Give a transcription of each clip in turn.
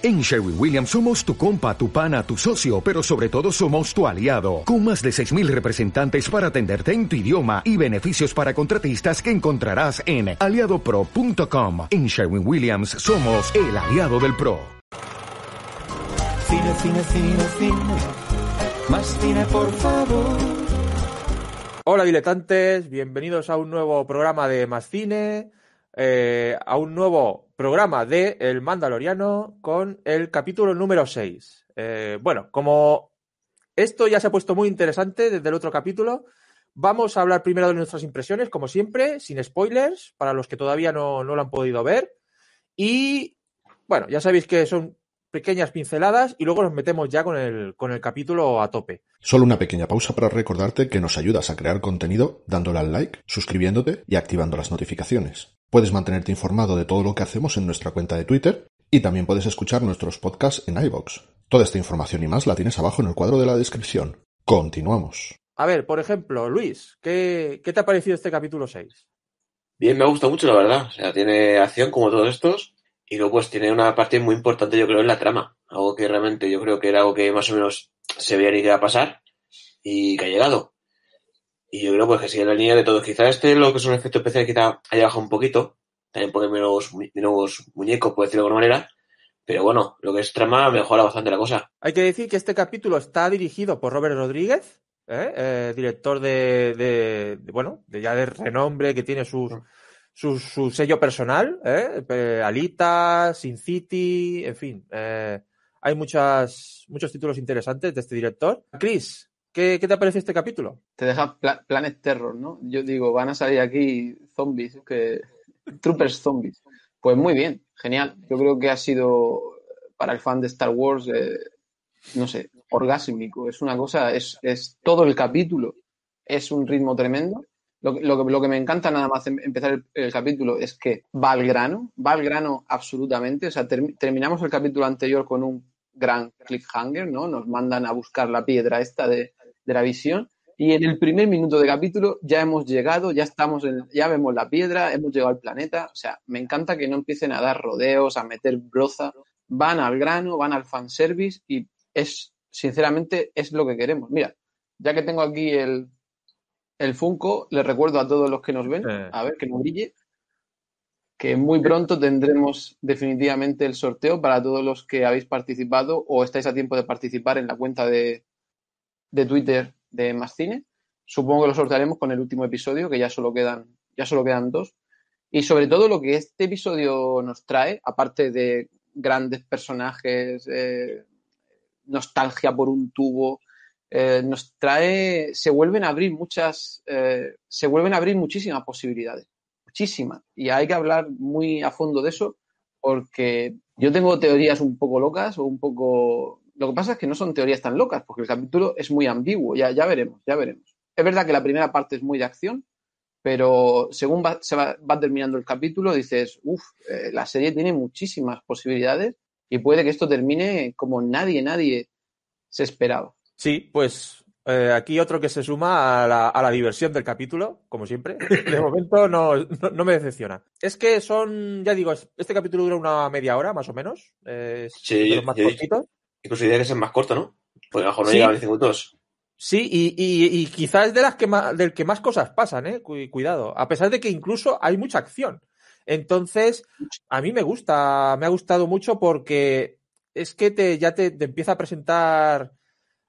En Sherwin Williams somos tu compa, tu pana, tu socio, pero sobre todo somos tu aliado, con más de 6.000 representantes para atenderte en tu idioma y beneficios para contratistas que encontrarás en aliadopro.com. En Sherwin Williams somos el aliado del PRO. Cine, cine, cine, cine, más cine por favor. Hola diletantes, bienvenidos a un nuevo programa de Más Cine, eh, a un nuevo programa de El Mandaloriano con el capítulo número 6. Eh, bueno, como esto ya se ha puesto muy interesante desde el otro capítulo, vamos a hablar primero de nuestras impresiones, como siempre, sin spoilers, para los que todavía no, no lo han podido ver. Y bueno, ya sabéis que son pequeñas pinceladas y luego nos metemos ya con el, con el capítulo a tope. Solo una pequeña pausa para recordarte que nos ayudas a crear contenido dándole al like, suscribiéndote y activando las notificaciones. Puedes mantenerte informado de todo lo que hacemos en nuestra cuenta de Twitter y también puedes escuchar nuestros podcasts en iVoox. Toda esta información y más la tienes abajo en el cuadro de la descripción. Continuamos. A ver, por ejemplo, Luis, ¿qué, qué te ha parecido este capítulo 6? Bien, me ha gustado mucho, la verdad. O sea, tiene acción como todos estos y luego pues tiene una parte muy importante, yo creo, en la trama. Algo que realmente yo creo que era algo que más o menos se veía ni que iba a pasar y que ha llegado. Y yo creo pues que sigue la línea de todos. Quizá este, lo que es un efecto especial, quizá haya bajado un poquito. También pone menos, menos muñecos, por decirlo de alguna manera. Pero bueno, lo que es trama mejora bastante la cosa. Hay que decir que este capítulo está dirigido por Robert Rodríguez, ¿eh? Eh, director de, de, de, bueno, de ya de renombre, que tiene sus, su, su sello personal, ¿eh? Alita, Sin City, en fin. Eh, hay muchas, muchos títulos interesantes de este director. Chris, ¿qué, ¿qué, te parece este capítulo? Te deja pla Planet Terror, ¿no? Yo digo, van a salir aquí zombies, que troopers zombies. Pues muy bien, genial. Yo creo que ha sido para el fan de Star Wars, eh, no sé, orgásmico. Es una cosa, es, es todo el capítulo. Es un ritmo tremendo lo, que me encanta nada más em, empezar el, capítulo es que va al grano, va al grano absolutamente. O sea, ter, terminamos el capítulo anterior con un gran cliffhanger, ¿no? Nos mandan a buscar la piedra esta de, de la visión. Y en el primer minuto de capítulo ya hemos llegado, ya estamos en, ya vemos la piedra, hemos llegado al planeta. O sea, me encanta que no empiecen a dar rodeos, a meter broza. Van al grano, van al fanservice y es, sinceramente, es lo que queremos. Mira, ya que tengo aquí el, el Funko, les recuerdo a todos los que nos ven, eh. a ver que no brille, que muy pronto tendremos definitivamente el sorteo para todos los que habéis participado o estáis a tiempo de participar en la cuenta de, de Twitter de Más Cine. Supongo que lo sortearemos con el último episodio, que ya solo quedan, ya solo quedan dos. Y sobre todo lo que este episodio nos trae, aparte de grandes personajes, eh, nostalgia por un tubo, eh, nos trae, se vuelven a abrir muchas, eh, se vuelven a abrir muchísimas posibilidades, muchísimas. Y hay que hablar muy a fondo de eso porque yo tengo teorías un poco locas o un poco... Lo que pasa es que no son teorías tan locas porque el capítulo es muy ambiguo, ya, ya veremos, ya veremos. Es verdad que la primera parte es muy de acción, pero según va, se va, va, terminando el capítulo dices, uff, eh, la serie tiene muchísimas posibilidades y puede que esto termine como nadie, nadie se esperaba. Sí, pues eh, aquí otro que se suma a la, a la, diversión del capítulo, como siempre. De momento no, no, no, me decepciona. Es que son, ya digo, este capítulo dura una media hora, más o menos. Eh, sí, de los más sí, cortitos. Incluso diría que es el más corto, ¿no? Pues mejor no sí. llega a 10 minutos. Sí, y, y, y, quizás es de las que más, del que más cosas pasan, ¿eh? Cuidado. A pesar de que incluso hay mucha acción. Entonces, a mí me gusta, me ha gustado mucho porque es que te, ya te, te empieza a presentar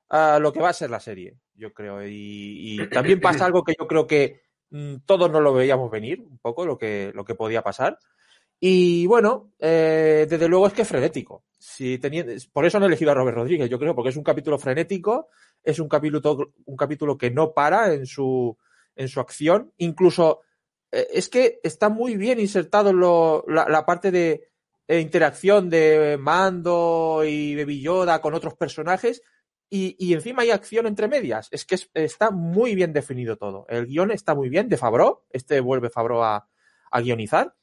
a lo que va a ser la serie, yo creo. Y, también pasa algo que yo creo que mmm, todos no lo veíamos venir, un poco lo que, lo que podía pasar. Y bueno, eh, desde luego es que frenético. Si tenía, por eso han elegido a Robert Rodríguez, yo creo, porque es un capítulo frenético, es un capítulo, un capítulo que no para en su, en su acción. Incluso eh, es que está muy bien insertado lo, la, la, parte de eh, interacción de Mando y Baby Yoda con otros personajes, y, encima hay acción entre medias. Es que es, está muy bien definido todo. El guion está muy bien de Fabro. Este vuelve Fabro a, a guionizar.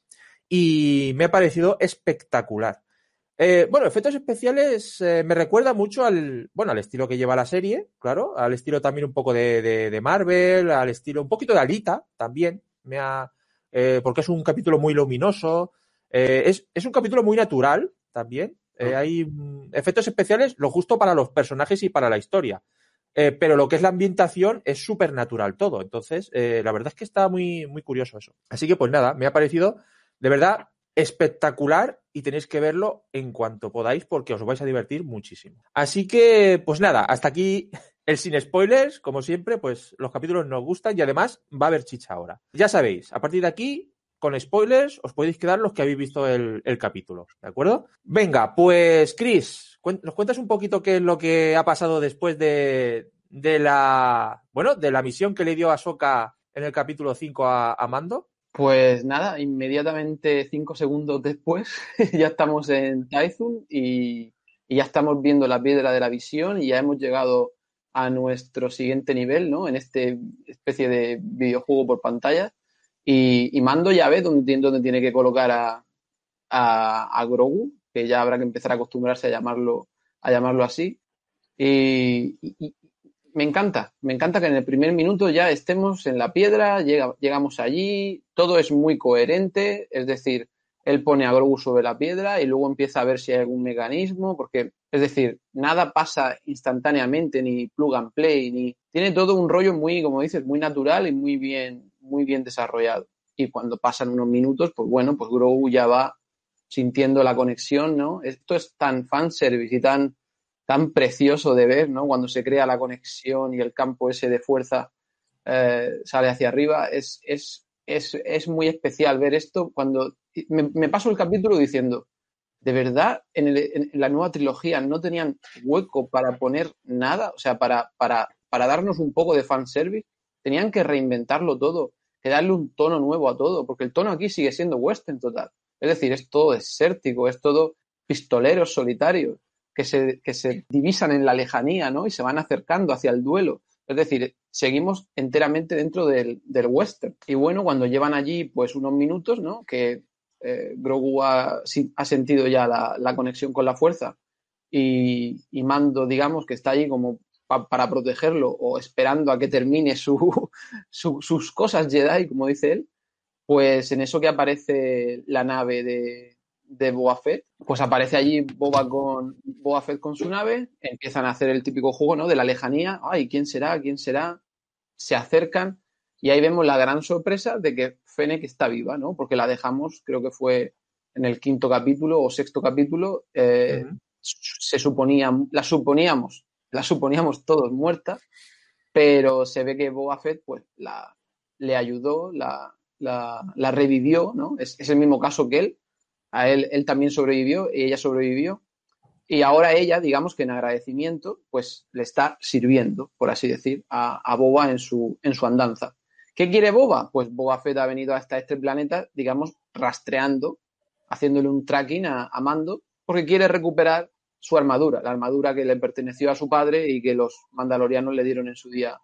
Y me ha parecido espectacular. Eh, bueno, efectos especiales eh, me recuerda mucho al, bueno, al estilo que lleva la serie, claro, al estilo también un poco de, de, de Marvel, al estilo un poquito de Alita también, me ha, eh, porque es un capítulo muy luminoso, eh, es, es un capítulo muy natural también, Eh, hay mm, efectos especiales lo justo para los personajes y para la historia. Eh, pero lo que es la ambientación es súper natural todo. Entonces, eh, la verdad es que está muy, muy curioso eso. Así que, pues nada, me ha parecido de verdad espectacular y tenéis que verlo en cuanto podáis porque os vais a divertir muchísimo. Así que, pues nada, hasta aquí el sin spoilers, como siempre, pues los capítulos nos gustan y además va a haber chicha ahora. Ya sabéis, a partir de aquí, con spoilers, os podéis quedar los que habéis visto el, capítulo, ¿de acuerdo? Venga, pues Chris, ¿nos cuentas un poquito qué es lo que ha pasado después de, de la, bueno, de la misión que le dio a Soka en el capítulo 5 a, Mando? Pues nada, inmediatamente cinco segundos después ya estamos en Typhon y, y, ya estamos viendo la piedra de la visión y ya hemos llegado a nuestro siguiente nivel, ¿no? En este especie de videojuego por pantalla. Y, Mando ya ve dónde, dónde, tiene que colocar a, a, a, Grogu, que ya habrá que empezar a acostumbrarse a llamarlo, a llamarlo así. Y, y, me encanta, me encanta que en el primer minuto ya estemos en la piedra, llega, llegamos allí, todo es muy coherente, es decir, él pone a Grogu sobre la piedra y luego empieza a ver si hay algún mecanismo, porque, es decir, nada pasa instantáneamente, ni plug and play, ni tiene todo un rollo muy, como dices, muy natural y muy bien, muy bien desarrollado. Y cuando pasan unos minutos, pues bueno, pues Grogu ya va sintiendo la conexión, ¿no? Esto es tan fanservice y tan tan precioso de ver, ¿no? Cuando se crea la conexión y el campo ese de fuerza eh, sale hacia arriba. Es, es, es, es, muy especial ver esto cuando me, me, paso el capítulo diciendo, de verdad, en, el, en, la nueva trilogía no tenían hueco para poner nada, o sea, para, para, para darnos un poco de fanservice, tenían que reinventarlo todo, darle un tono nuevo a todo, porque el tono aquí sigue siendo western total. Es decir, es todo desértico, es todo pistoleros solitarios que se, que se divisan en la lejanía, ¿no? Y se van acercando hacia el duelo. Es decir, seguimos enteramente dentro del, del western. Y bueno, cuando llevan allí pues unos minutos, ¿no? Que eh, Grogu ha, ha, sentido ya la, la, conexión con la fuerza y, y, Mando, digamos, que está allí como pa, para protegerlo o esperando a que termine su, su, sus cosas Jedi, como dice él, pues en eso que aparece la nave de, de Boba Fett, pues aparece allí Boba con Boba Fett con su nave, empiezan a hacer el típico juego, ¿no? De la lejanía, ay, ¿quién será? ¿quién será? Se acercan y ahí vemos la gran sorpresa de que Fennec está viva, ¿no? Porque la dejamos, creo que fue en el quinto capítulo o sexto capítulo, eh, uh -huh. se suponía, la suponíamos, la suponíamos todos muerta, pero se ve que Boba Fett, pues, la, le ayudó, la, la, la revivió, ¿no? Es, es el mismo caso que él, a él, él también sobrevivió y ella sobrevivió. Y ahora ella, digamos que en agradecimiento, pues le está sirviendo, por así decir, a, a Boba en su, en su andanza. ¿Qué quiere Boba? Pues Boba Fett ha venido hasta este planeta, digamos, rastreando, haciéndole un tracking a, a Mando, porque quiere recuperar su armadura, la armadura que le perteneció a su padre y que los mandalorianos le dieron en su día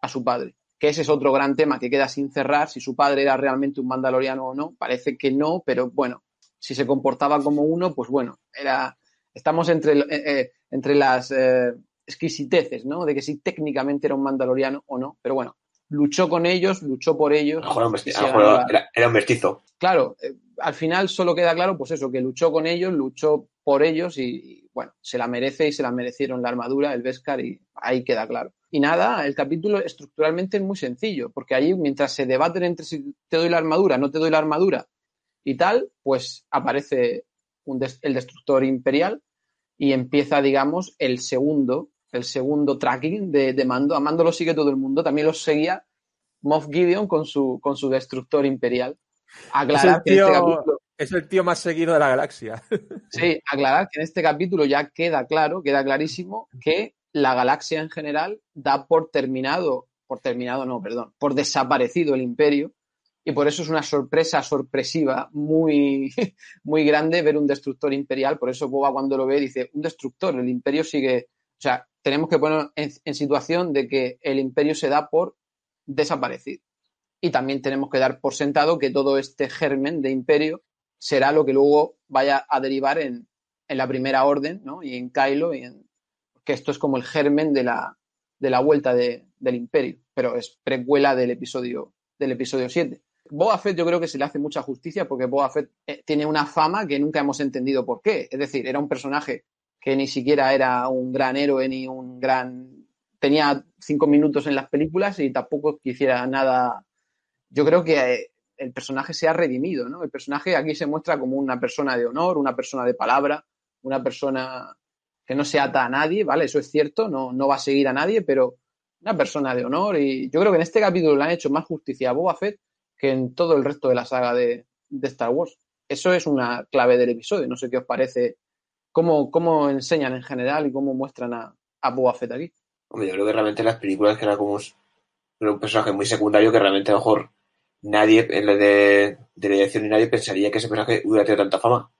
a su padre. Que ese es otro gran tema que queda sin cerrar, si su padre era realmente un mandaloriano o no. Parece que no, pero bueno, si se comportaba como uno, pues bueno, era, estamos entre, eh, eh, entre las eh, exquisiteces, ¿no? De que si técnicamente era un mandaloriano o no, pero bueno, luchó con ellos, luchó por ellos. Era un mestizo. Era, era un mestizo. Claro, eh, al final solo queda claro, pues eso, que luchó con ellos, luchó por ellos y, y, bueno, se la merece y se la merecieron la armadura, el Beskar y ahí queda claro. Y nada, el capítulo estructuralmente es muy sencillo, porque ahí mientras se debaten entre si te doy la armadura, no te doy la armadura, y tal, pues aparece des el destructor imperial y empieza, digamos, el segundo, el segundo tracking de, de, Mando. A Mando lo sigue todo el mundo, también lo seguía Moff Gideon con su, con su destructor imperial. Aclarar es, el tío, que este capítulo, es el tío más seguido de la galaxia. Sí, aclarar que en este capítulo ya queda claro, queda clarísimo que la galaxia en general da por terminado, por terminado no, perdón, por desaparecido el imperio y por eso es una sorpresa sorpresiva muy, muy grande ver un destructor imperial. Por eso Boba cuando lo ve dice, un destructor, el imperio sigue, o sea, tenemos que poner en, en situación de que el imperio se da por desaparecido. Y también tenemos que dar por sentado que todo este germen de imperio será lo que luego vaya a derivar en, en la primera orden, ¿no? Y en Kylo, y en, que esto es como el germen de la, de la vuelta de, del imperio, pero es precuela del episodio, del episodio 7. Boba Fett yo creo que se le hace mucha justicia porque Boba Fett eh, tiene una fama que nunca hemos entendido por qué. Es decir, era un personaje que ni siquiera era un gran héroe ni un gran... Tenía cinco minutos en las películas y tampoco quisiera nada... Yo creo que eh, el personaje se ha redimido, ¿no? El personaje aquí se muestra como una persona de honor, una persona de palabra, una persona que no se ata a nadie, ¿vale? Eso es cierto, no, no va a seguir a nadie, pero una persona de honor y yo creo que en este capítulo le han hecho más justicia a Boba Fett que en todo el resto de la saga de, de Star Wars. Eso es una clave del episodio, no sé qué os parece, cómo, cómo enseñan en general y cómo muestran a, a Boba Fett aquí. Hombre, yo creo que realmente las películas que era como un personaje muy secundario que realmente a lo mejor nadie en la de, la dirección ni nadie pensaría que ese personaje hubiera tenido tanta fama.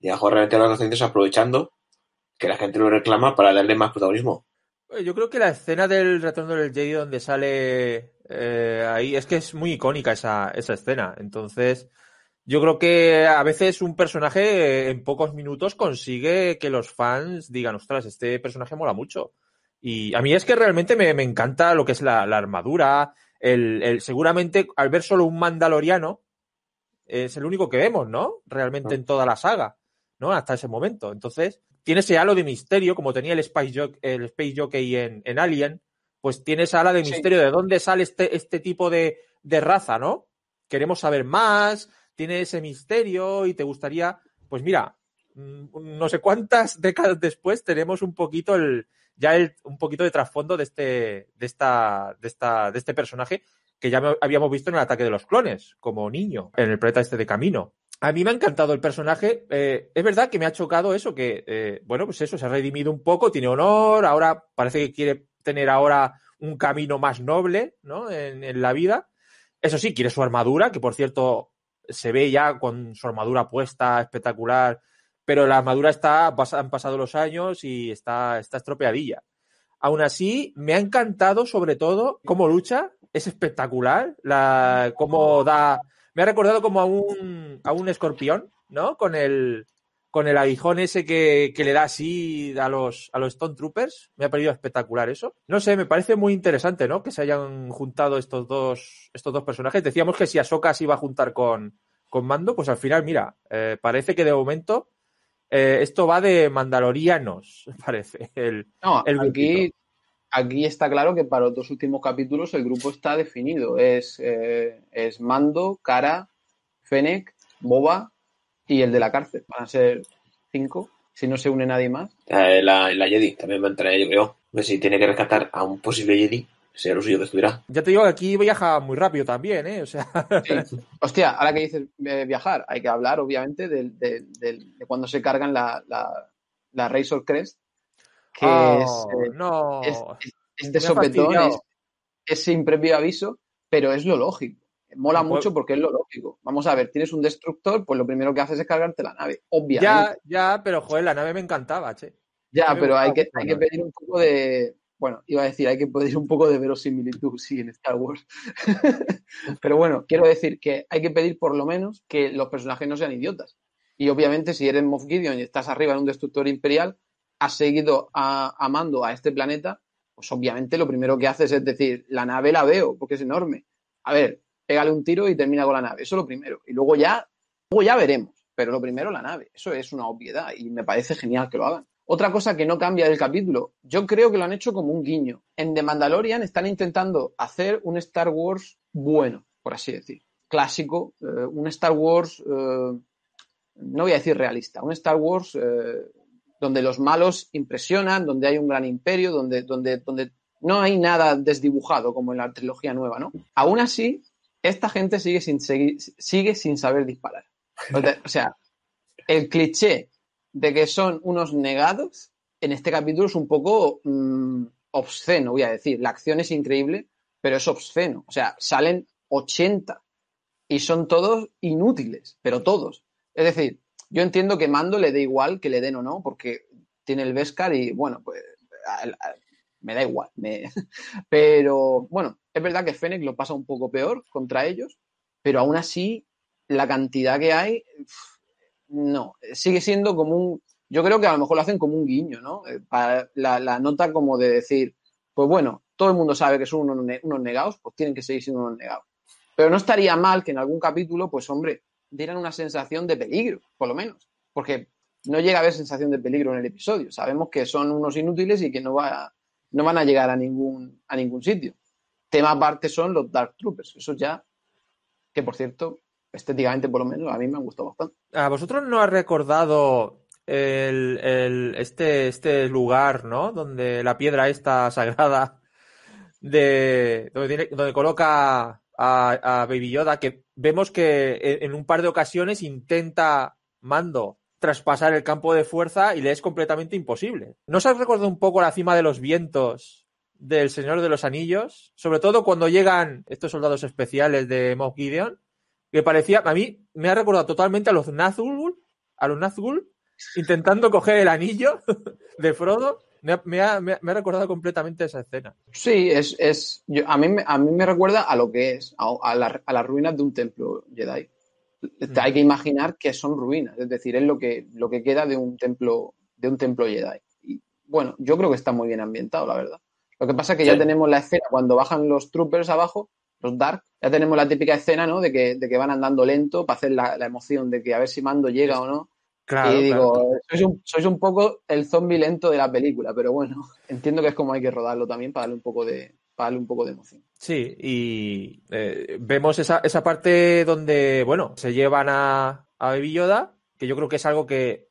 Y a lo mejor realmente lo están aprovechando que la gente lo reclama para darle más protagonismo. Yo creo que la escena del retorno del Jedi donde sale eh, ahí es que es muy icónica esa, esa escena. Entonces, yo creo que a veces un personaje en pocos minutos consigue que los fans digan, ostras, este personaje mola mucho. Y a mí es que realmente me, me encanta lo que es la armadura. El, el, seguramente al ver solo un mandaloriano, es el único que vemos, ¿no? Realmente en toda la saga, ¿no? Hasta ese momento. Entonces, tiene ese halo de misterio, como tenía el Space, Jockey, el Space Jockey en, en Alien, pues tiene esa ala de misterio sí. de dónde sale este, este tipo de, de raza, ¿no? Queremos saber más, tiene ese misterio y te gustaría, pues mira, mm, no sé cuántas décadas después tenemos un poquito el, ya el, un poquito de trasfondo de este, de esta, de esta, de este personaje que ya habíamos visto en el ataque de los clones, como niño, en el planeta este de camino. A mí me ha encantado el personaje. Eh, es verdad que me ha chocado eso, que, eh, bueno, pues eso, se ha redimido un poco, tiene honor, ahora parece que quiere tener ahora un camino más noble, ¿no? En, en la vida. Eso sí, quiere su armadura, que por cierto se ve ya con su armadura puesta, espectacular, pero la armadura está, han pasado los años y está, está estropeadilla. Aún así, me ha encantado sobre todo cómo lucha, es espectacular, la, cómo da, me ha recordado como a un, a un escorpión, ¿no? Con el, con el aguijón ese que, que, le da así a los, a los Stone Troopers. Me ha parecido espectacular eso. No sé, me parece muy interesante, ¿no? Que se hayan juntado estos dos, estos dos personajes. Decíamos que si Ahsoka se iba a juntar con, con Mando, pues al final, mira, eh, parece que de momento eh, esto va de mandalorianos, parece. El, no, el aquí, aquí está claro que para los dos últimos capítulos el grupo está definido. Es, eh, es Mando, Cara, Fennec, Boba y el de la cárcel. Van a ser cinco, si no se une nadie más. Eh, la, la Jedi también va a entrar, yo creo. ver si tiene que rescatar a un posible Jedi, sea lo suyo que estuviera. Ya te digo que aquí viaja muy rápido también, ¿eh? O sea... Sí. Hostia, ahora que dices eh, viajar, hay que hablar, obviamente, de, de, de, de cuando se cargan la, la, la Razor Crest, que oh, es, eh, no. es, es, es, de sopetón, es, es sin previo aviso, pero es lo lógico mola pues mucho porque es lo lógico. Vamos a ver, tienes un destructor, pues lo primero que haces es cargarte la nave, obviamente. Ya, ya, pero joder, la nave me encantaba, che. Ya, pero hay que, hay que pedir un poco de. Bueno, iba a decir, hay que pedir un poco de verosimilitud, sí, en Star Wars. pero bueno, quiero decir que hay que pedir por lo menos que los personajes no sean idiotas. Y obviamente, si eres Moff Gideon y estás arriba en un destructor imperial, has seguido amando a este planeta, pues obviamente lo primero que haces es decir, la nave la veo porque es enorme. A ver, pégale un tiro y termina con la nave. Eso es lo primero. Y luego ya, luego ya veremos. Pero lo primero la nave. Eso es una obviedad y me parece genial que lo hagan. Otra cosa que no cambia del capítulo, yo creo que lo han hecho como un guiño. En The Mandalorian están intentando hacer un Star Wars bueno, por así decir. Clásico, eh, un Star Wars, eh, no voy a decir realista, un Star Wars eh, donde los malos impresionan, donde hay un gran imperio, donde, donde, donde no hay nada desdibujado como en la trilogía nueva, ¿no? Aún así, esta gente sigue sin, seguir, sigue sin saber disparar. O sea, el cliché de que son unos negados en este capítulo es un poco mmm, obsceno, voy a decir. La acción es increíble, pero es obsceno. O sea, salen 80 y son todos inútiles, pero todos. Es decir, yo entiendo que Mando le dé igual que le den o no, porque tiene el Beskar y bueno, pues me da igual. Pero bueno, es verdad que Fennec lo pasa un poco peor contra ellos, pero aún así la cantidad que hay, no, sigue siendo como un, yo creo que a lo mejor lo hacen como un guiño, ¿no? Eh, para la, nota como de decir, pues bueno, todo el mundo sabe que son unos, unos negados, pues tienen que seguir siendo unos negados. Pero no estaría mal que en algún capítulo, pues hombre, dieran una sensación de peligro, por lo menos. Porque no llega a haber sensación de peligro en el episodio. Sabemos que son unos inútiles y que no, va, no van a llegar a ningún, a ningún sitio. Tema aparte son los Dark Troopers. Eso ya, que por cierto, estéticamente por lo menos, a mí me han gustado bastante. ¿A vosotros no ha recordado el, el- este, este lugar, ¿no? Donde la piedra esta sagrada de donde, tiene- donde coloca a, a Baby Yoda, que vemos que en, un par de ocasiones intenta Mando traspasar el campo de fuerza y le es completamente imposible. ¿No os has recordado un poco la cima de los vientos del Señor de los Anillos? Sobre todo cuando llegan estos soldados especiales de Moff Gideon, que parecía, a mí me ha recordado totalmente a los Nazgûl, a los Nazgûl, intentando coger el anillo de Frodo. Me ha, me ha- me recordado completamente esa escena. Sí, es, es yo, a, mí, me- a mí me recuerda a lo que es, a, a la- a las ruinas de un templo Jedi. Mm. Hay que imaginar que son ruinas, es decir, es lo que, lo que queda de un templo, de un templo Jedi. Y bueno, yo creo que está muy bien ambientado, la verdad. Lo que pasa es que ya tenemos la escena cuando bajan los troopers abajo, los Dark, ya tenemos la típica escena, ¿no? De que, de que van andando lento para hacer la, la emoción de que a ver si Mando llega o no. Claro, y digo, claro. sois, un, sois un poco el zombie lento de la película, pero bueno, entiendo que es como hay que rodarlo también para darle un poco de, para darle un poco de emoción. Sí, y eh, vemos esa, esa parte donde, bueno, se llevan a, a Baby Yoda, que yo creo que es algo que.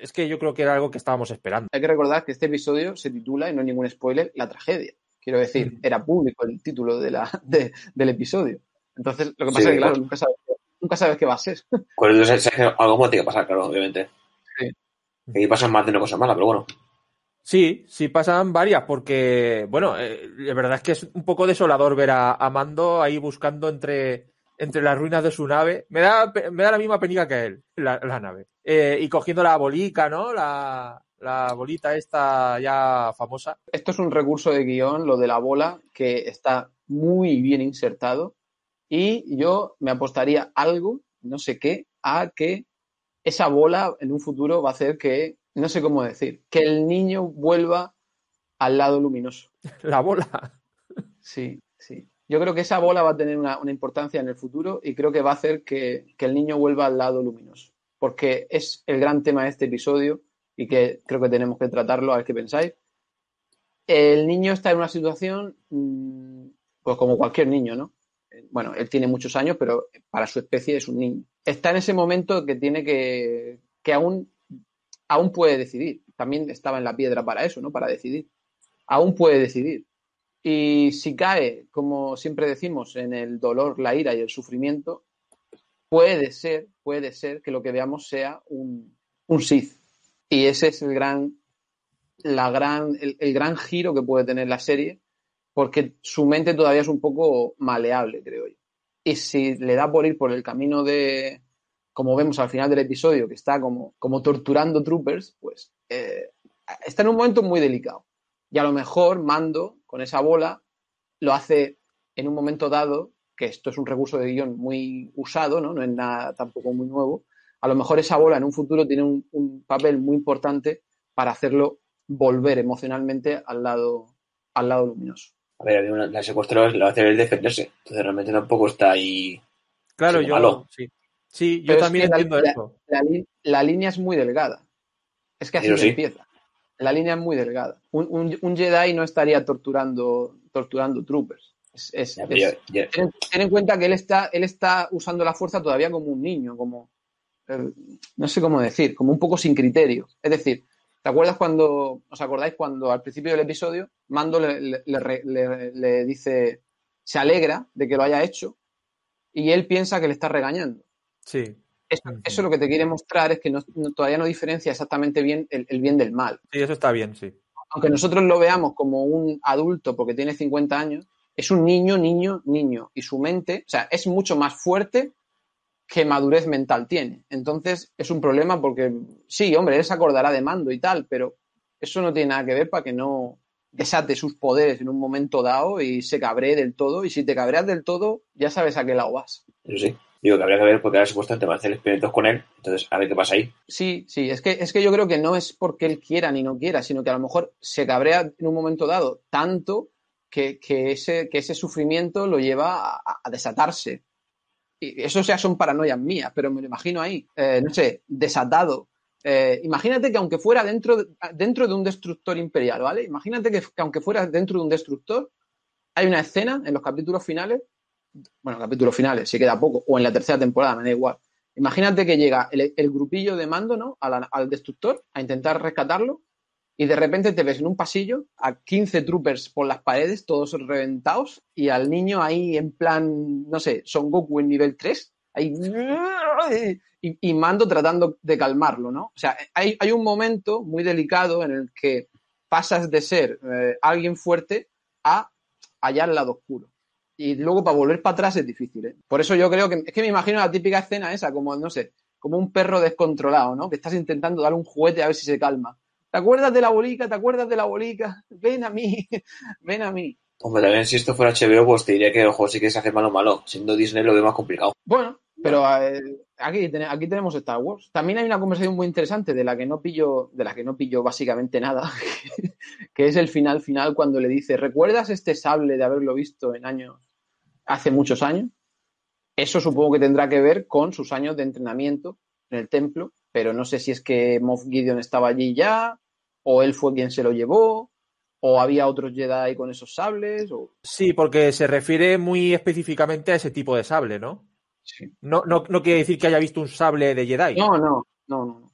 Es que yo creo que era algo que estábamos esperando. Hay que recordar que este episodio se titula, y no es ningún spoiler, La tragedia. Quiero decir, era público el título de la, de- del episodio. Entonces, lo que pasa Sí, es que, claro, nunca sabes, nunca sabes qué va a ser. Con el sabes que algo malo tiene que pasar, claro, obviamente. Sí. Y pasan más de una cosa mala, pero bueno. Sí, sí pasan varias, porque, bueno, eh, la verdad es que es un poco desolador ver a, a Mando ahí buscando entre, entre las ruinas de su nave. Me da, me da la misma penica que él, la, la nave. Eh, y cogiendo la bolica, ¿no? La, la bolita esta ya famosa. Esto es un recurso de guion, lo de la bola, que está muy bien insertado. Y yo me apostaría algo, no sé qué, a que esa bola en un futuro va a hacer que, no sé cómo decir, que el niño vuelva al lado luminoso. La bola. Sí, sí. Yo creo que esa bola va a tener una, una importancia en el futuro y creo que va a hacer que, que el niño vuelva al lado luminoso. Porque es el gran tema de este episodio y que creo que tenemos que tratarlo, a ver qué pensáis. El niño está en una situación, mm, pues como cualquier niño, ¿no? Bueno, él tiene muchos años, pero para su especie es un niño. Está en ese momento que tiene que, que aún, aún puede decidir. También estaba en la piedra para eso, ¿no? Para decidir. Aún puede decidir. Y si cae, como siempre decimos, en el dolor, la ira y el sufrimiento, puede ser, puede ser que lo que veamos sea un, un Sith. Y ese es el gran, la gran, el, gran giro que puede tener la serie, porque su mente todavía es un poco maleable, creo yo. Y si le da por ir por el camino de, como vemos al final del episodio, que está como, como torturando troopers, pues eh, está en un momento muy delicado. Y a lo mejor Mando, con esa bola, lo hace en un momento dado, que esto es un recurso de guion muy usado, ¿no? No es nada tampoco muy nuevo. A lo mejor esa bola en un futuro tiene un, un papel muy importante para hacerlo volver emocionalmente al lado, al lado luminoso. A ver, a mí una- la secuestro lo hace él defenderse. Entonces realmente tampoco está ahí. Claro, yo. malo. Sí, sí yo Pero es también que entiendo la- eso. La, línea es muy delgada. Es que así Pero se sí. empieza. La línea es muy delgada. Un, un- un Jedi no estaría torturando, torturando troopers. Es- es- Ya, pero es- ya- ya- ten, ten en cuenta que él está, él está usando la fuerza todavía como un niño, como eh, no sé cómo decir, como un poco sin criterio. Es decir, ¿te acuerdas cuando, os acordáis cuando al principio del episodio Mando le, le- dice, se alegra de que lo haya hecho y él piensa que le está regañando? Sí. Eso, eso lo que te quiere mostrar es que no- no- todavía no diferencia exactamente bien el, el bien del mal. Sí, eso está bien, sí. Aunque nosotros lo veamos como un adulto porque tiene 50 años, es un niño, niño, niño. Y su mente, o sea, es mucho más fuerte que madurez mental tiene. Entonces es un problema porque, sí, hombre, él se acordará de mando y tal, pero eso no tiene nada que ver para que no desate sus poderes en un momento dado y se cabree del todo. Y si te cabreas del todo, ya sabes a qué lado vas. Eso sí. Digo que habría que ver porque ahora supuestamente va a hacer experimentos con él. Entonces, a ver qué pasa ahí. Sí, sí, es que, es que yo creo que no es porque él quiera ni no quiera, sino que a lo mejor se cabrea en un momento dado tanto que, que ese, que ese sufrimiento lo lleva a, a desatarse. Y eso ya son paranoias mías, pero me lo imagino ahí, eh, no sé, desatado. Eh, imagínate que aunque fuera dentro de, dentro de un destructor imperial, ¿vale? Imagínate que, que aunque fuera dentro de un destructor, hay una escena en los capítulos finales, bueno, capítulos finales, si queda poco, o en la tercera temporada, me da igual. Imagínate que llega el, grupillo de mando, ¿no? Al destructor a intentar rescatarlo y de repente te ves en un pasillo a 15 troopers por las paredes, todos reventados, y al niño ahí en plan, no sé, Son Goku en nivel 3, ahí, y, Mando tratando de calmarlo, ¿no? O sea, hay, hay un momento muy delicado en el que pasas de ser eh, alguien fuerte a hallar el lado oscuro. Y luego para volver para atrás es difícil, ¿eh? Por eso yo creo que, es que me imagino la típica escena esa, como, no sé, como un perro descontrolado, ¿no? Que estás intentando darle un juguete a ver si se calma. ¿Te acuerdas de la bolica? ¿Te acuerdas de la bolica? Ven a mí, ven a mí. Hombre, también si esto fuera HBO, pues te diría que juego sí que se hace malo malo. Siendo Disney lo veo más complicado. Bueno, pero eh, aquí, aquí tenemos Star Wars. También hay una conversación muy interesante de la que no pillo, de la que no pillo básicamente nada, que es el final final cuando le dice, ¿recuerdas este sable de haberlo visto en años, hace muchos años? Eso supongo que tendrá que ver con sus años de entrenamiento en el templo, pero no sé si es que Moff Gideon estaba allí ya, o él fue quien se lo llevó, o había otros Jedi con esos sables, o... Sí, porque se refiere muy específicamente a ese tipo de sable, ¿no? Sí. No, no, no quiere decir que haya visto un sable de Jedi. No, no, no, no.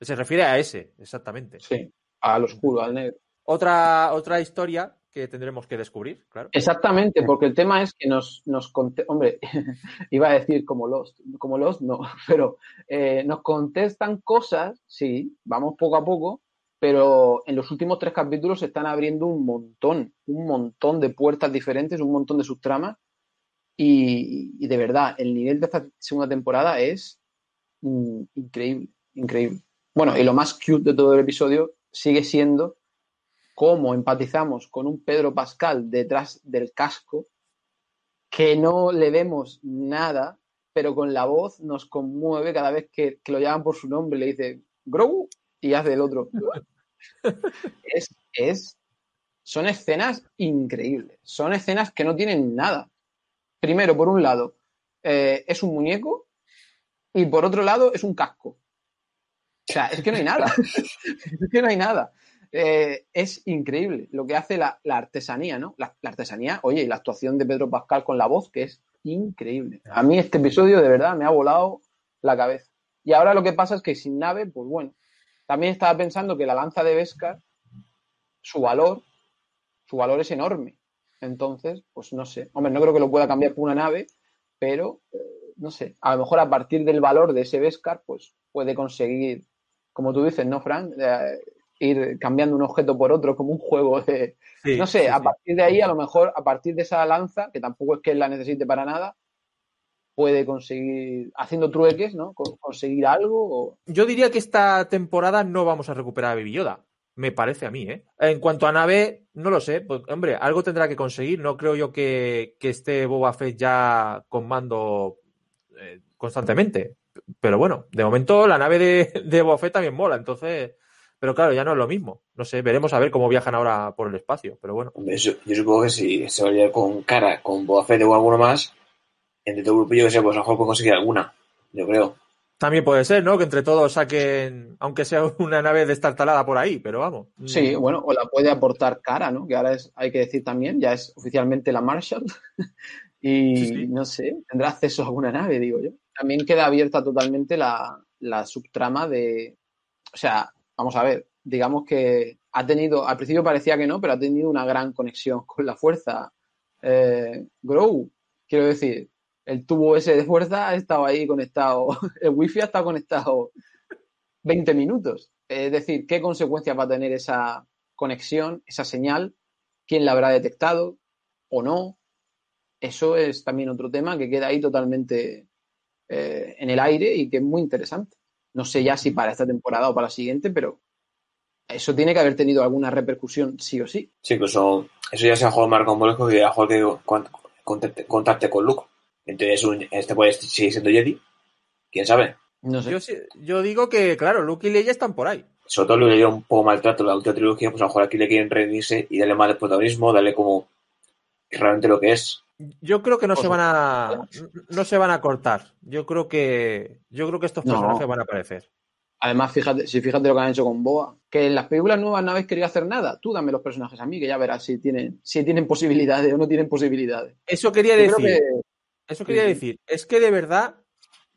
Se refiere a ese, exactamente. Sí, al oscuro, al negro. Otra, otra historia que tendremos que descubrir, claro. Exactamente, porque el tema es que nos, nos conte- hombre, iba a decir como Lost, como Lost no, pero eh, nos contestan cosas, sí, vamos poco a poco, pero en los últimos tres capítulos se están abriendo un montón, un montón de puertas diferentes, un montón de subtramas, y, y de verdad, el nivel de esta segunda temporada es mm, increíble, increíble. Bueno, y lo más cute de todo el episodio sigue siendo cómo empatizamos con un Pedro Pascal detrás del casco, que no le vemos nada, pero con la voz nos conmueve cada vez que, que lo llaman por su nombre, le dice Grogu y hace el otro. es, es, son escenas increíbles, son escenas que no tienen nada. Primero, por un lado, eh, es un muñeco y por otro lado es un casco. O sea, es que no hay nada. es que no hay nada. Eh, es increíble lo que hace la, la artesanía, ¿no? La, la, artesanía, oye, y la actuación de Pedro Pascal con la voz, que es increíble. A mí este episodio de verdad me ha volado la cabeza. Y ahora lo que pasa es que sin nave, pues bueno, también estaba pensando que la lanza de Beskar, su valor, su valor es enorme. Entonces, pues no sé. Hombre, no creo que lo pueda cambiar por una nave, pero eh, no sé. A lo mejor a partir del valor de ese Beskar, pues puede conseguir, como tú dices, ¿no, Frank? Eh, ir cambiando un objeto por otro como un juego de... Sí, no sé, sí, a partir de ahí, a lo mejor, a partir de esa lanza, que tampoco es que él la necesite para nada, puede conseguir, haciendo trueques, ¿no? Conseguir algo. O... Yo diría que esta temporada no vamos a recuperar a Baby Yoda. Me parece a mí, ¿eh? En cuanto a nave, no lo sé. Pues, hombre, algo tendrá que conseguir. No creo yo que, que esté Boba Fett ya con mando eh, constantemente. Pero bueno, de momento la nave de, de Boba Fett también mola. Entonces, pero claro, ya no es lo mismo. No sé, veremos a ver cómo viajan ahora por el espacio. Pero bueno. Yo, yo supongo que si se va a ir con cara, con Boba Fett o alguno más, entre todo el grupo, yo que sé, pues a lo mejor puede conseguir alguna. Yo creo. También puede ser, ¿no? Que entre todos saquen, aunque sea una nave destartalada por ahí, pero vamos. Sí, bueno, o la puede aportar cara, ¿no? Que ahora es, hay que decir también, ya es oficialmente la Marshall. y sí, sí. no sé, tendrá acceso a alguna nave, digo yo. También queda abierta totalmente la, la subtrama de. O sea, vamos a ver, digamos que ha tenido, al principio parecía que no, pero ha tenido una gran conexión con la fuerza. Eh, Grow, quiero decir, el tubo ese de fuerza ha estado ahí conectado, el wifi ha estado conectado 20 minutos. Es decir, ¿qué consecuencias va a tener esa conexión, esa señal? ¿Quién la habrá detectado o no? Eso es también otro tema que queda ahí totalmente eh, en el aire y que es muy interesante. No sé ya si para esta temporada o para la siguiente, pero eso tiene que haber tenido alguna repercusión sí o sí. Sí, incluso eso ya se ha jugado Marco Molejo que ha jugado que contacte, contacte con Luke. Entonces, un, este puede seguir siendo Jedi. ¿Quién sabe? No sé. Yo, yo, digo que, claro, Luke y Leia están por ahí. Sobre todo le dio un poco maltrato la última trilogía, pues a lo mejor aquí le quieren reunirse y darle más de protagonismo, darle como realmente lo que es. Yo creo que no O se van a no se van a cortar. Yo creo que yo creo que estos No. personajes van a aparecer. Además, fíjate, si fíjate lo que han hecho con Boa, que en las películas nuevas no habéis querido hacer nada. Tú dame los personajes a mí, que ya verás si tienen, si tienen posibilidades o no tienen posibilidades. Eso quería Yo creo decir. que Eso quería Sí, sí. decir. Es que de verdad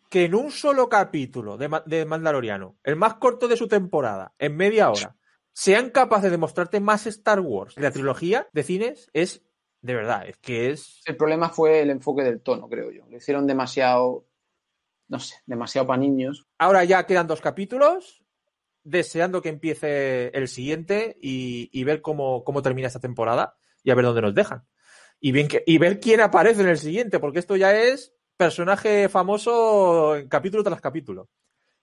que en un solo capítulo de, Ma- de Mandaloriano, el más corto de su temporada, en media hora, sean capaces de mostrarte más Star Wars de la trilogía de cines, es de verdad, es que es. el problema fue el enfoque del tono, creo yo. Lo hicieron demasiado, no sé, demasiado para niños. Ahora ya quedan dos capítulos, deseando que empiece el siguiente y, y ver cómo, cómo termina esta temporada y a ver dónde nos dejan. Y, bien que, y ver quién aparece en el siguiente, porque esto ya es personaje famoso en capítulo tras capítulo.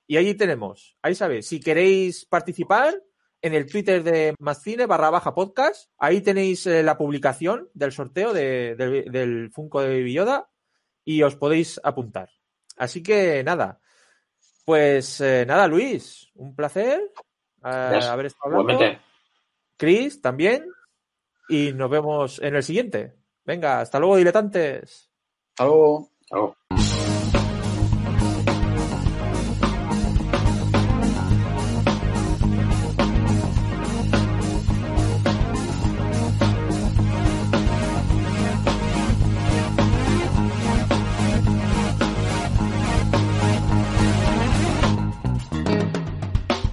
Y ahí tenemos, ahí sabéis, si queréis participar en el Twitter de Mascine barra baja podcast, ahí tenéis eh, la publicación del sorteo de- de- del Funko de Yoda y os podéis apuntar. Así que nada, pues eh, nada, Luis, un placer eh, haber estado hablando. Chris también. Y nos vemos en el siguiente. Venga, hasta luego, diletantes. Hasta luego. Chao.